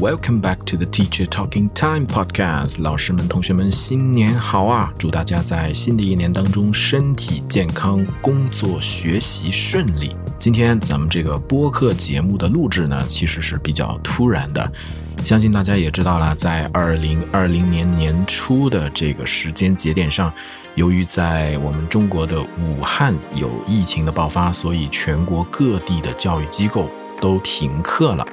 Welcome back to the Teacher Talking Time podcast。老师们、同学们，新年好啊！祝大家在新的一年当中身体健康，工作学习顺利。今天咱们这个播客节目的录制呢，其实是比较突然的。相信大家也知道了，在二零二零年年初的这个时间节点上，由于在我们中国的武汉有疫情的爆发，所以全国各地的教育机构都停课了。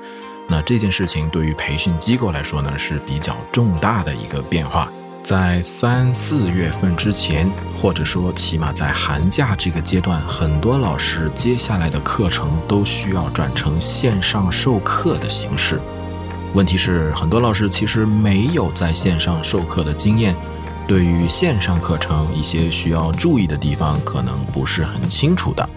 那这件事情对于培训机构来说呢，是比较重大的一个变化。在三四月份之前，或者说起码在寒假这个阶段，很多老师接下来的课程都需要转成线上授课的形式。问题是，很多老师其实没有在线上授课的经验，对于线上课程一些需要注意的地方，可能不是很清楚的。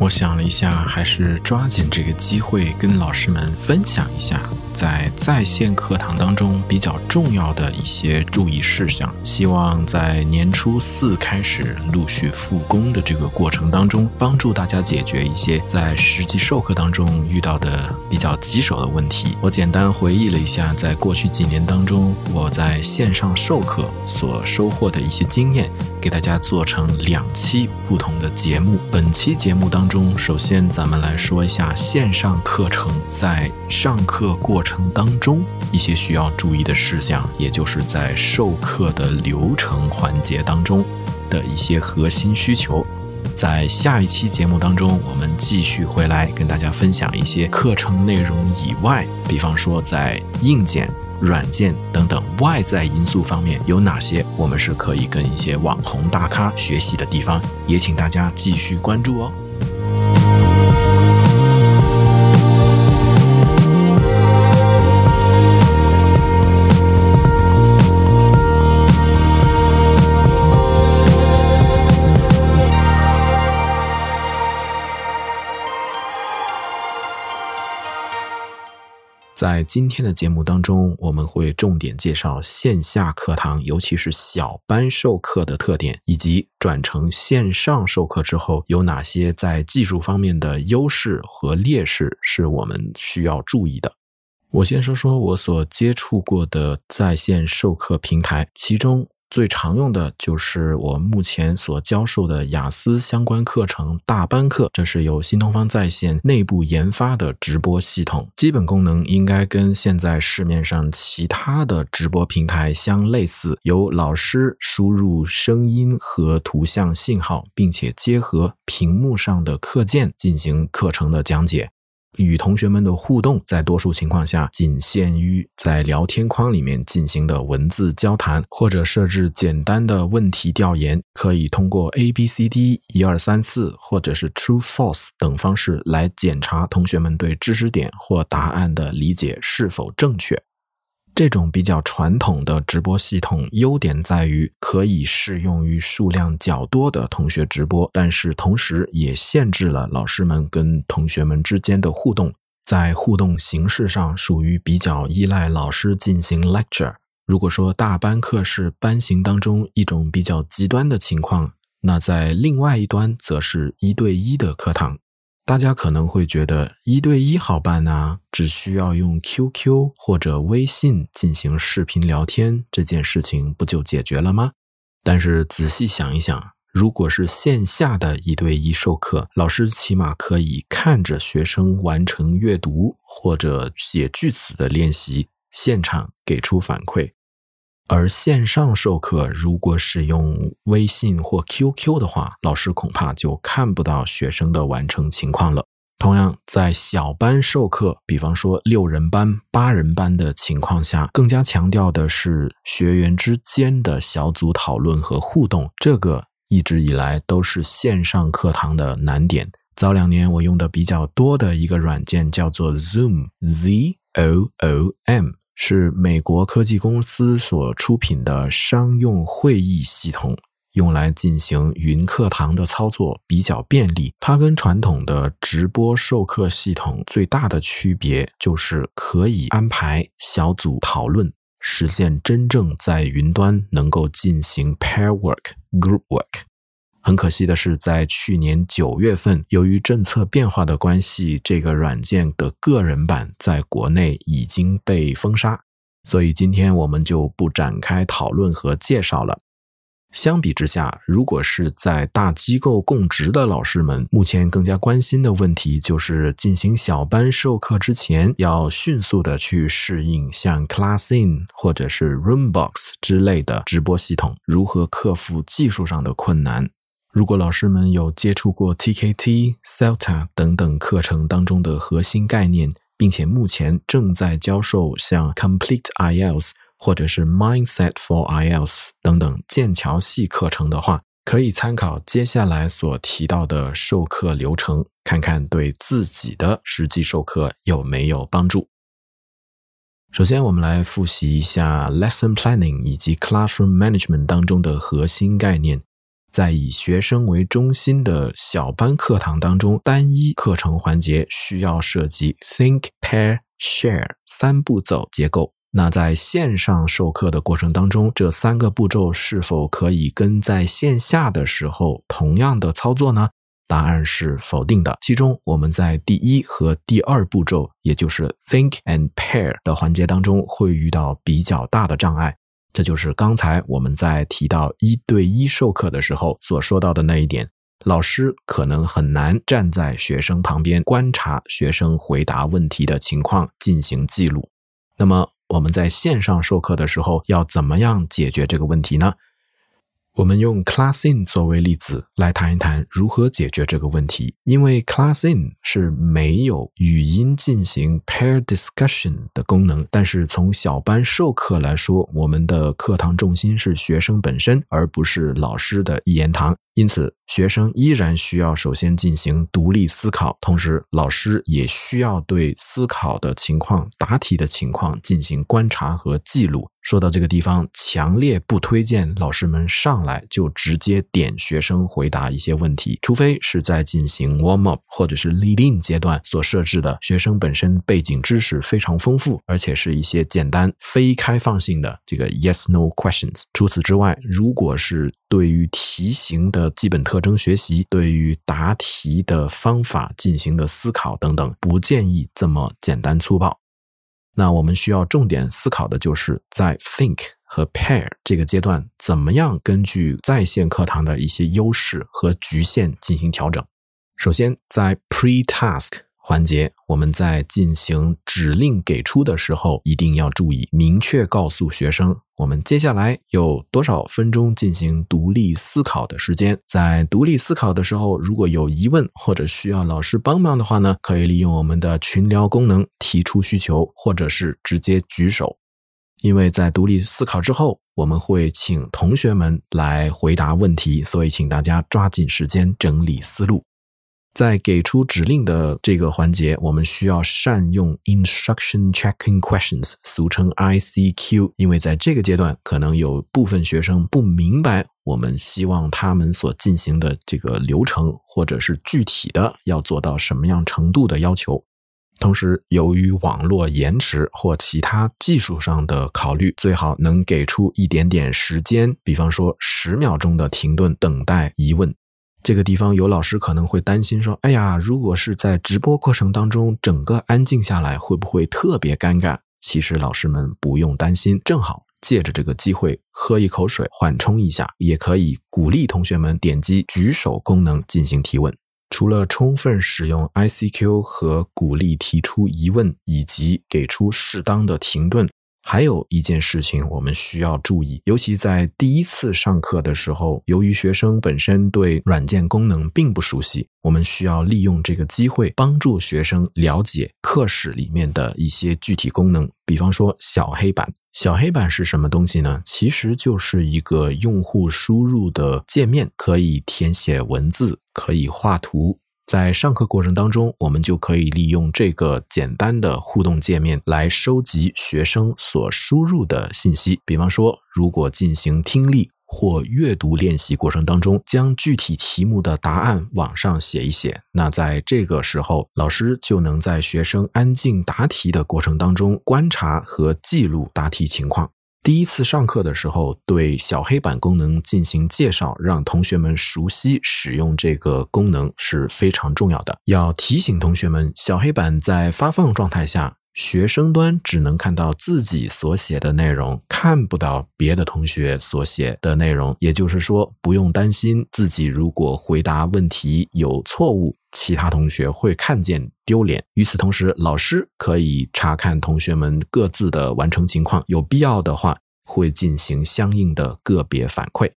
我想了一下，还是抓紧这个机会跟老师们分享一下。在在线课堂当中比较重要的一些注意事项，希望在年初四开始陆续复工的这个过程当中，帮助大家解决一些在实际授课当中遇到的比较棘手的问题。我简单回忆了一下，在过去几年当中，我在线上授课所收获的一些经验，给大家做成两期不同的节目。本期节目当中，首先咱们来说一下线上课程在上课过。程当中一些需要注意的事项，也就是在授课的流程环节当中的一些核心需求。在下一期节目当中，我们继续回来跟大家分享一些课程内容以外，比方说在硬件、软件等等外在因素方面有哪些我们是可以跟一些网红大咖学习的地方，也请大家继续关注哦。在今天的节目当中，我们会重点介绍线下课堂，尤其是小班授课的特点，以及转成线上授课之后有哪些在技术方面的优势和劣势是我们需要注意的。我先说说我所接触过的在线授课平台，其中。最常用的就是我目前所教授的雅思相关课程大班课，这是由新东方在线内部研发的直播系统，基本功能应该跟现在市面上其他的直播平台相类似，由老师输入声音和图像信号，并且结合屏幕上的课件进行课程的讲解。与同学们的互动，在多数情况下仅限于在聊天框里面进行的文字交谈，或者设置简单的问题调研，可以通过 A B C D 一二三四，或者是 True False 等方式来检查同学们对知识点或答案的理解是否正确。这种比较传统的直播系统，优点在于可以适用于数量较多的同学直播，但是同时也限制了老师们跟同学们之间的互动。在互动形式上，属于比较依赖老师进行 lecture。如果说大班课是班型当中一种比较极端的情况，那在另外一端则是一对一的课堂。大家可能会觉得一对一好办呐，只需要用 QQ 或者微信进行视频聊天，这件事情不就解决了吗？但是仔细想一想，如果是线下的一对一授课，老师起码可以看着学生完成阅读或者写句子的练习，现场给出反馈。而线上授课，如果使用微信或 QQ 的话，老师恐怕就看不到学生的完成情况了。同样，在小班授课，比方说六人班、八人班的情况下，更加强调的是学员之间的小组讨论和互动。这个一直以来都是线上课堂的难点。早两年我用的比较多的一个软件叫做 Zoom，Z O O M。是美国科技公司所出品的商用会议系统，用来进行云课堂的操作比较便利。它跟传统的直播授课系统最大的区别就是可以安排小组讨论，实现真正在云端能够进行 pair work、group work。很可惜的是，在去年九月份，由于政策变化的关系，这个软件的个人版在国内已经被封杀，所以今天我们就不展开讨论和介绍了。相比之下，如果是在大机构供职的老师们，目前更加关心的问题就是进行小班授课之前，要迅速的去适应像 Classin 或者是 Roombox 之类的直播系统，如何克服技术上的困难。如果老师们有接触过 TKT、Celta 等等课程当中的核心概念，并且目前正在教授像 Complete IELTS 或者是 Mindset for IELTS 等等剑桥系课程的话，可以参考接下来所提到的授课流程，看看对自己的实际授课有没有帮助。首先，我们来复习一下 Lesson Planning 以及 Classroom Management 当中的核心概念。在以学生为中心的小班课堂当中，单一课程环节需要涉及 think, pair, share 三步骤结构。那在线上授课的过程当中，这三个步骤是否可以跟在线下的时候同样的操作呢？答案是否定的。其中，我们在第一和第二步骤，也就是 think and pair 的环节当中，会遇到比较大的障碍。这就是刚才我们在提到一对一授课的时候所说到的那一点，老师可能很难站在学生旁边观察学生回答问题的情况进行记录。那么我们在线上授课的时候要怎么样解决这个问题呢？我们用 Classin 作为例子来谈一谈如何解决这个问题。因为 Classin 是没有语音进行 pair discussion 的功能，但是从小班授课来说，我们的课堂重心是学生本身，而不是老师的一言堂。因此，学生依然需要首先进行独立思考，同时老师也需要对思考的情况、答题的情况进行观察和记录。说到这个地方，强烈不推荐老师们上来就直接点学生回答一些问题，除非是在进行 warm up 或者是 lead in 阶段所设置的，学生本身背景知识非常丰富，而且是一些简单非开放性的这个 yes no questions。除此之外，如果是对于题型的基本特征学习，对于答题的方法进行的思考等等，不建议这么简单粗暴。那我们需要重点思考的就是在 think 和 pair 这个阶段，怎么样根据在线课堂的一些优势和局限进行调整。首先，在 pre-task。环节，我们在进行指令给出的时候，一定要注意明确告诉学生，我们接下来有多少分钟进行独立思考的时间。在独立思考的时候，如果有疑问或者需要老师帮忙的话呢，可以利用我们的群聊功能提出需求，或者是直接举手。因为在独立思考之后，我们会请同学们来回答问题，所以请大家抓紧时间整理思路。在给出指令的这个环节，我们需要善用 instruction checking questions，俗称 ICQ。因为在这个阶段，可能有部分学生不明白我们希望他们所进行的这个流程，或者是具体的要做到什么样程度的要求。同时，由于网络延迟或其他技术上的考虑，最好能给出一点点时间，比方说十秒钟的停顿，等待疑问。这个地方有老师可能会担心说：“哎呀，如果是在直播过程当中，整个安静下来，会不会特别尴尬？”其实老师们不用担心，正好借着这个机会喝一口水，缓冲一下，也可以鼓励同学们点击举手功能进行提问。除了充分使用 ICQ 和鼓励提出疑问，以及给出适当的停顿。还有一件事情我们需要注意，尤其在第一次上课的时候，由于学生本身对软件功能并不熟悉，我们需要利用这个机会帮助学生了解课室里面的一些具体功能。比方说小黑板，小黑板是什么东西呢？其实就是一个用户输入的界面，可以填写文字，可以画图。在上课过程当中，我们就可以利用这个简单的互动界面来收集学生所输入的信息。比方说，如果进行听力或阅读练习过程当中，将具体题目的答案往上写一写，那在这个时候，老师就能在学生安静答题的过程当中观察和记录答题情况。第一次上课的时候，对小黑板功能进行介绍，让同学们熟悉使用这个功能是非常重要的。要提醒同学们，小黑板在发放状态下，学生端只能看到自己所写的内容，看不到别的同学所写的内容。也就是说，不用担心自己如果回答问题有错误。其他同学会看见丢脸。与此同时，老师可以查看同学们各自的完成情况，有必要的话会进行相应的个别反馈。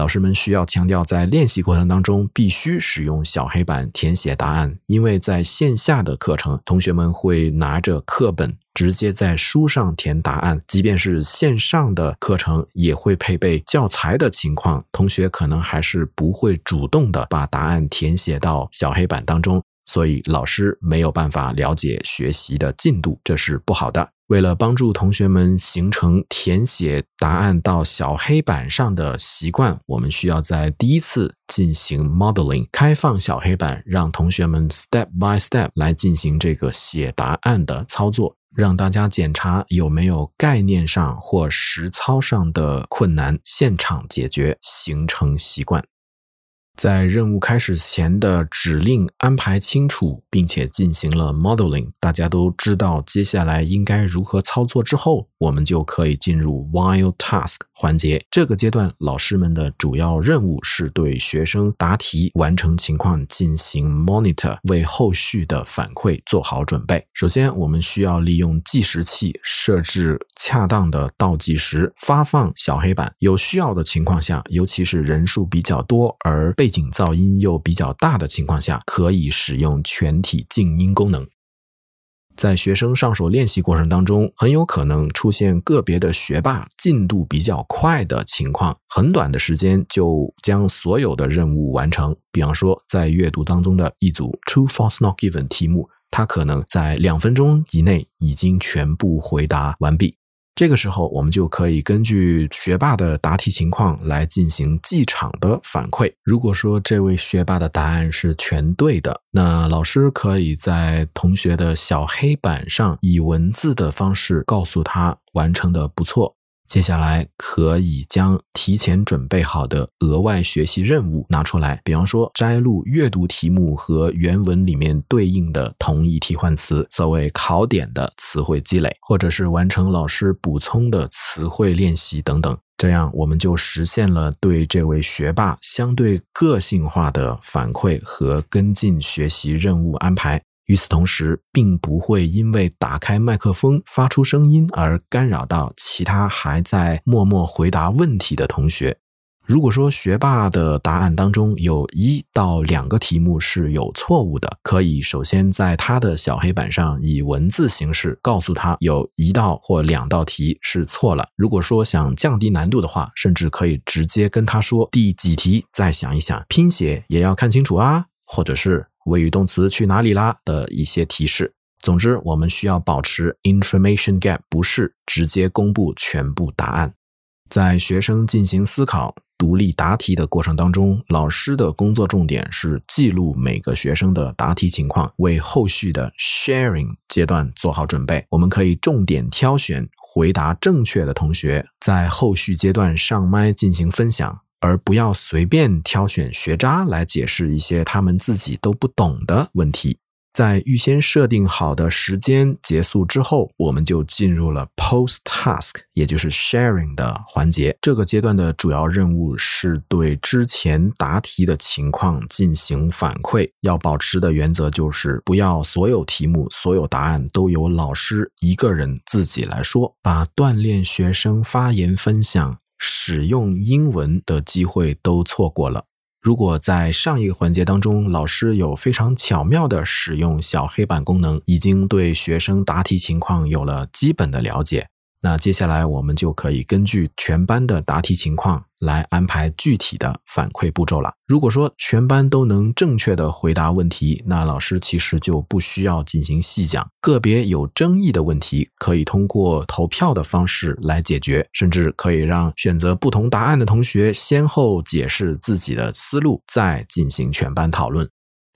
老师们需要强调，在练习过程当中必须使用小黑板填写答案，因为在线下的课程，同学们会拿着课本直接在书上填答案；即便是线上的课程，也会配备教材的情况，同学可能还是不会主动的把答案填写到小黑板当中，所以老师没有办法了解学习的进度，这是不好的。为了帮助同学们形成填写答案到小黑板上的习惯，我们需要在第一次进行 modeling，开放小黑板，让同学们 step by step 来进行这个写答案的操作，让大家检查有没有概念上或实操上的困难，现场解决，形成习惯。在任务开始前的指令安排清楚，并且进行了 modeling，大家都知道接下来应该如何操作之后，我们就可以进入 while task 环节。这个阶段，老师们的主要任务是对学生答题完成情况进行 monitor，为后续的反馈做好准备。首先，我们需要利用计时器设置恰当的倒计时，发放小黑板。有需要的情况下，尤其是人数比较多而被景噪音又比较大的情况下，可以使用全体静音功能。在学生上手练习过程当中，很有可能出现个别的学霸进度比较快的情况，很短的时间就将所有的任务完成。比方说，在阅读当中的一组 True False Not Given 题目，他可能在两分钟以内已经全部回答完毕。这个时候，我们就可以根据学霸的答题情况来进行记场的反馈。如果说这位学霸的答案是全对的，那老师可以在同学的小黑板上以文字的方式告诉他完成的不错。接下来可以将提前准备好的额外学习任务拿出来，比方说摘录阅读题目和原文里面对应的同义替换词，作为考点的词汇积累，或者是完成老师补充的词汇练习等等。这样我们就实现了对这位学霸相对个性化的反馈和跟进学习任务安排。与此同时，并不会因为打开麦克风发出声音而干扰到其他还在默默回答问题的同学。如果说学霸的答案当中有一到两个题目是有错误的，可以首先在他的小黑板上以文字形式告诉他有一道或两道题是错了。如果说想降低难度的话，甚至可以直接跟他说第几题再想一想，拼写也要看清楚啊，或者是。谓语动词去哪里啦的一些提示。总之，我们需要保持 information gap，不是直接公布全部答案。在学生进行思考、独立答题的过程当中，老师的工作重点是记录每个学生的答题情况，为后续的 sharing 阶段做好准备。我们可以重点挑选回答正确的同学，在后续阶段上麦进行分享。而不要随便挑选学渣来解释一些他们自己都不懂的问题。在预先设定好的时间结束之后，我们就进入了 post task，也就是 sharing 的环节。这个阶段的主要任务是对之前答题的情况进行反馈。要保持的原则就是，不要所有题目、所有答案都由老师一个人自己来说，把锻炼学生发言分享。使用英文的机会都错过了。如果在上一个环节当中，老师有非常巧妙的使用小黑板功能，已经对学生答题情况有了基本的了解。那接下来我们就可以根据全班的答题情况来安排具体的反馈步骤了。如果说全班都能正确的回答问题，那老师其实就不需要进行细讲。个别有争议的问题，可以通过投票的方式来解决，甚至可以让选择不同答案的同学先后解释自己的思路，再进行全班讨论。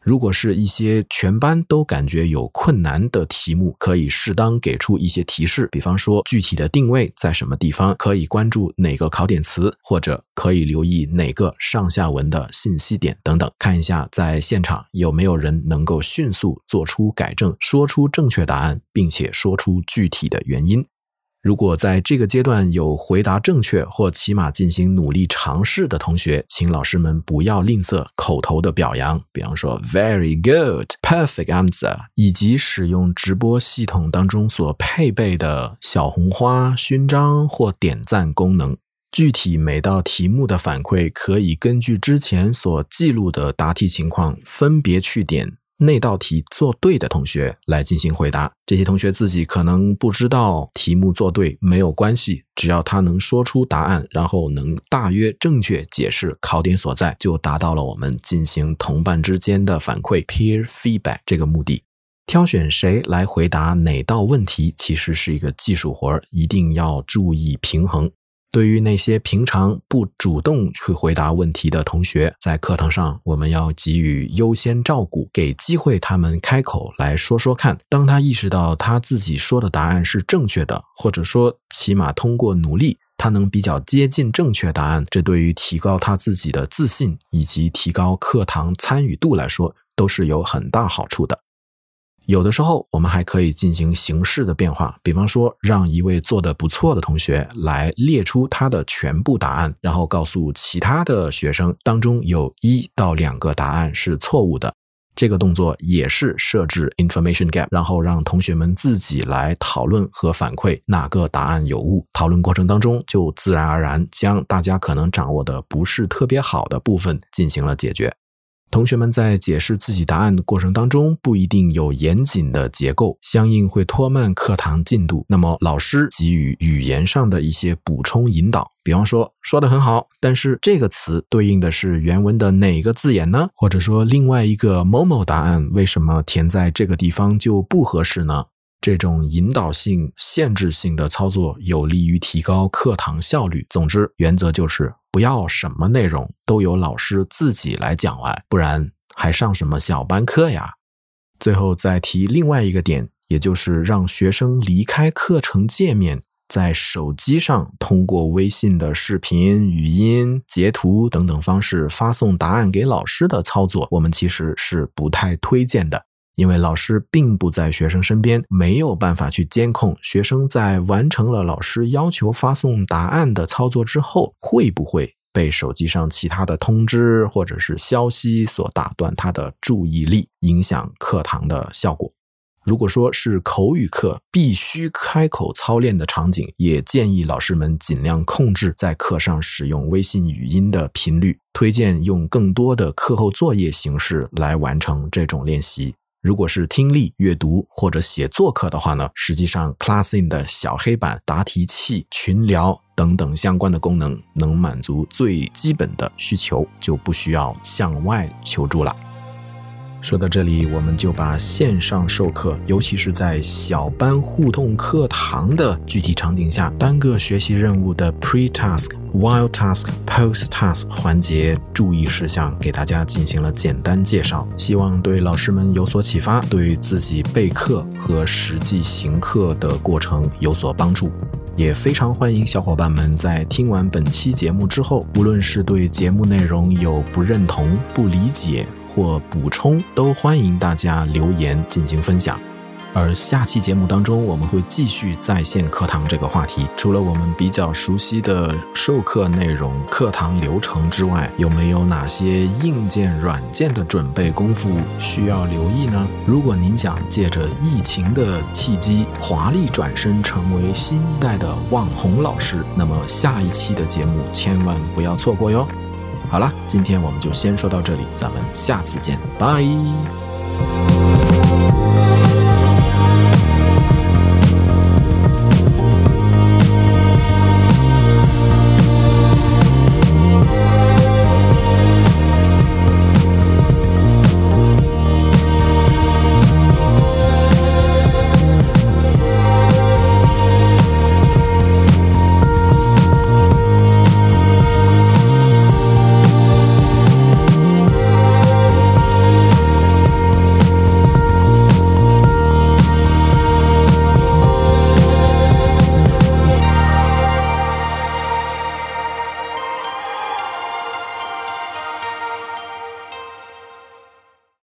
如果是一些全班都感觉有困难的题目，可以适当给出一些提示，比方说具体的定位在什么地方，可以关注哪个考点词，或者可以留意哪个上下文的信息点等等。看一下在现场有没有人能够迅速做出改正，说出正确答案，并且说出具体的原因。如果在这个阶段有回答正确或起码进行努力尝试的同学，请老师们不要吝啬口头的表扬，比方说 “very good”、“perfect answer”，以及使用直播系统当中所配备的小红花、勋章或点赞功能。具体每道题目的反馈，可以根据之前所记录的答题情况，分别去点。那道题做对的同学来进行回答。这些同学自己可能不知道题目做对没有关系，只要他能说出答案，然后能大约正确解释考点所在，就达到了我们进行同伴之间的反馈 （peer feedback） 这个目的。挑选谁来回答哪道问题，其实是一个技术活儿，一定要注意平衡。对于那些平常不主动去回答问题的同学，在课堂上我们要给予优先照顾，给机会他们开口来说说看。当他意识到他自己说的答案是正确的，或者说起码通过努力他能比较接近正确答案，这对于提高他自己的自信以及提高课堂参与度来说都是有很大好处的。有的时候，我们还可以进行形式的变化，比方说，让一位做的不错的同学来列出他的全部答案，然后告诉其他的学生当中有一到两个答案是错误的。这个动作也是设置 information gap，然后让同学们自己来讨论和反馈哪个答案有误。讨论过程当中，就自然而然将大家可能掌握的不是特别好的部分进行了解决。同学们在解释自己答案的过程当中，不一定有严谨的结构，相应会拖慢课堂进度。那么，老师给予语言上的一些补充引导，比方说说的很好，但是这个词对应的是原文的哪个字眼呢？或者说另外一个某某答案为什么填在这个地方就不合适呢？这种引导性、限制性的操作有利于提高课堂效率。总之，原则就是不要什么内容都由老师自己来讲完，不然还上什么小班课呀？最后再提另外一个点，也就是让学生离开课程界面，在手机上通过微信的视频、语音、截图等等方式发送答案给老师的操作，我们其实是不太推荐的。因为老师并不在学生身边，没有办法去监控学生在完成了老师要求发送答案的操作之后，会不会被手机上其他的通知或者是消息所打断他的注意力，影响课堂的效果。如果说是口语课必须开口操练的场景，也建议老师们尽量控制在课上使用微信语音的频率，推荐用更多的课后作业形式来完成这种练习。如果是听力、阅读或者写作课的话呢，实际上 Classin 的小黑板、答题器、群聊等等相关的功能，能满足最基本的需求，就不需要向外求助了。说到这里，我们就把线上授课，尤其是在小班互动课堂的具体场景下，单个学习任务的 pre-task、while task、post task 环节注意事项给大家进行了简单介绍，希望对老师们有所启发，对自己备课和实际行课的过程有所帮助。也非常欢迎小伙伴们在听完本期节目之后，无论是对节目内容有不认同、不理解。或补充都欢迎大家留言进行分享，而下期节目当中我们会继续在线课堂这个话题。除了我们比较熟悉的授课内容、课堂流程之外，有没有哪些硬件、软件的准备功夫需要留意呢？如果您想借着疫情的契机，华丽转身成为新一代的网红老师，那么下一期的节目千万不要错过哟。好了，今天我们就先说到这里，咱们下次见，拜。